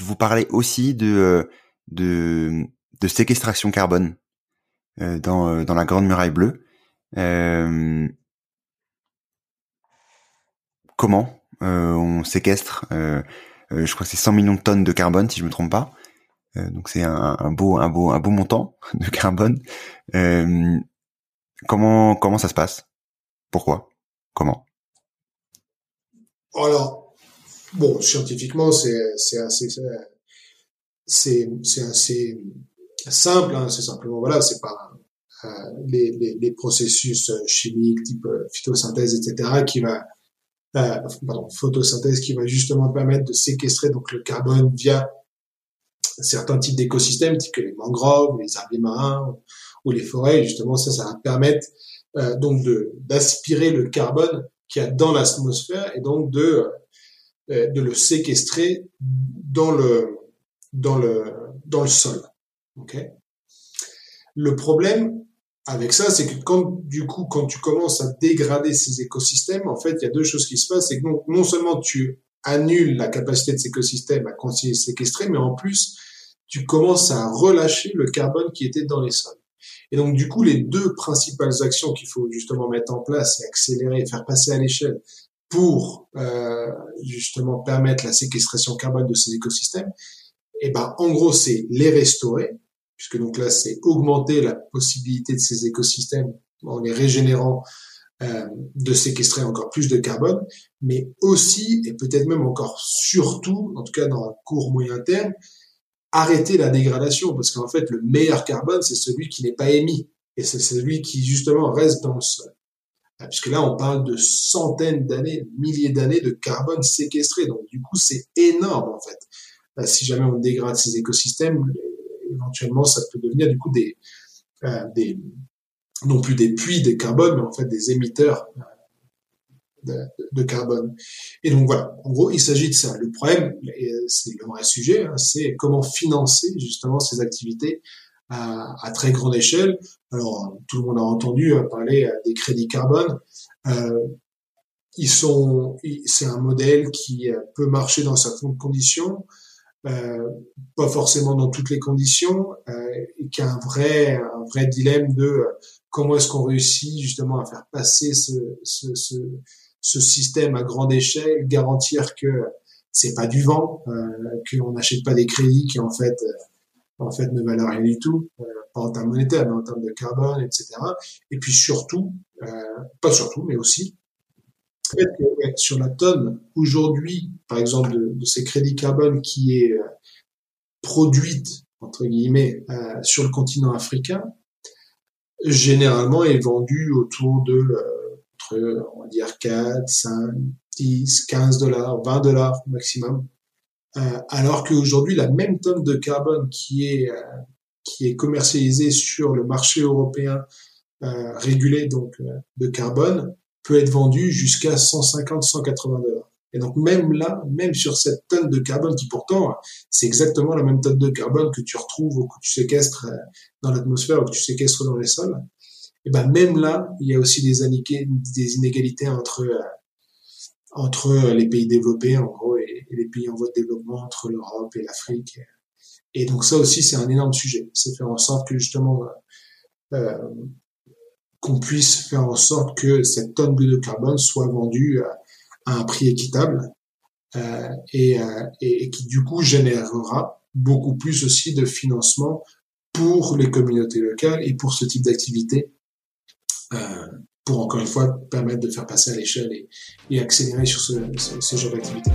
Vous parlez aussi de, de, de séquestration carbone dans, dans la Grande Muraille Bleue. comment on séquestre Je crois que c'est 100 millions de tonnes de carbone, si je me trompe pas. donc c'est un, un, beau, un beau, un beau montant de carbone. comment, comment ça se passe? Pourquoi? Comment? Alors, bon, scientifiquement, c'est c'est assez c'est c'est assez simple. Hein, c'est simplement voilà, c'est pas euh, les, les, les, processus chimiques type euh, phytosynthèse, etc., qui va euh, pardon, photosynthèse qui va justement permettre de séquestrer donc le carbone via certains types d'écosystèmes, tels que les mangroves, les arbres marins ou les forêts. justement, ça, ça va permettre euh, donc de d'aspirer le carbone qu'il y a dans l'atmosphère et donc de euh, de le séquestrer dans le dans le dans le sol. Ok? Le problème avec ça, c'est que quand du coup quand tu commences à dégrader ces écosystèmes, en fait, il y a deux choses qui se passent. C'est que non, non seulement tu annules la capacité de ces écosystèmes à continuer à séquestrer, mais en plus tu commences à relâcher le carbone qui était dans les sols. Et donc, du coup, les deux principales actions qu'il faut justement mettre en place et accélérer faire passer à l'échelle pour euh, justement permettre la séquestration carbone de ces écosystèmes, et eh ben, en gros, c'est les restaurer, puisque donc là, c'est augmenter la possibilité de ces écosystèmes en les régénérant euh, de séquestrer encore plus de carbone, mais aussi, et peut-être même encore surtout, en tout cas dans un court moyen terme, arrêter la dégradation, parce qu'en fait, le meilleur carbone, c'est celui qui n'est pas émis, et c'est celui qui, justement, reste dans le sol. Ah, puisque là, on parle de centaines d'années, milliers d'années de carbone séquestré, donc du coup, c'est énorme, en fait. Bah, si jamais on dégrade ces écosystèmes, éventuellement, ça peut devenir, du coup, des, euh, des non plus des puits de carbone, mais en fait des émetteurs euh, de, carbone. Et donc voilà, en gros, il s'agit de ça. Le problème, et c'est le vrai sujet, hein, c'est comment financer justement ces activités à, très grande échelle. Alors, tout le monde a entendu euh, parler euh, des crédits carbone. Euh, ils sont, c'est un modèle qui euh, peut marcher dans certaines conditions, euh, pas forcément dans toutes les conditions, euh, et qui a un vrai, un vrai dilemme de comment est-ce qu'on réussit justement à faire passer ce, ce, ce, ce système à grande échelle, garantir que c'est pas du vent, euh, qu'on n'achète pas des crédits qui en fait euh, en fait ne valent rien du tout, euh, pas en termes monétaires, mais en termes de carbone, etc. Et puis surtout, euh, pas surtout, mais aussi, sur la tonne aujourd'hui, par exemple, de, de, ces crédits carbone qui est produite entre guillemets sur le continent africain, généralement est vendue autour de on va dire 4, 5, 10, 15 dollars, 20 dollars maximum. Euh, alors qu'aujourd'hui, la même tonne de carbone qui est, euh, qui est commercialisée sur le marché européen euh, régulé donc de carbone peut être vendue jusqu'à 150, 180 dollars. Et donc même là, même sur cette tonne de carbone qui pourtant c'est exactement la même tonne de carbone que tu retrouves ou que tu séquestres dans l'atmosphère ou que tu séquestres dans les sols, et ben même là, il y a aussi des, inégalités entre euh, entre les pays développés en gros et, les pays en voie de développement, entre l'Europe et l'Afrique. Et donc ça aussi, c'est un énorme sujet. C'est faire en sorte que justement euh, qu'on puisse faire en sorte que cette tonne de carbone soit vendue à, un prix équitable euh, et, euh, et, qui du coup générera beaucoup plus aussi de financement pour les communautés locales et pour ce type d'activité pour encore une fois permettre de faire passer à l'échelle et, accélérer sur ce, ce genre d'activité.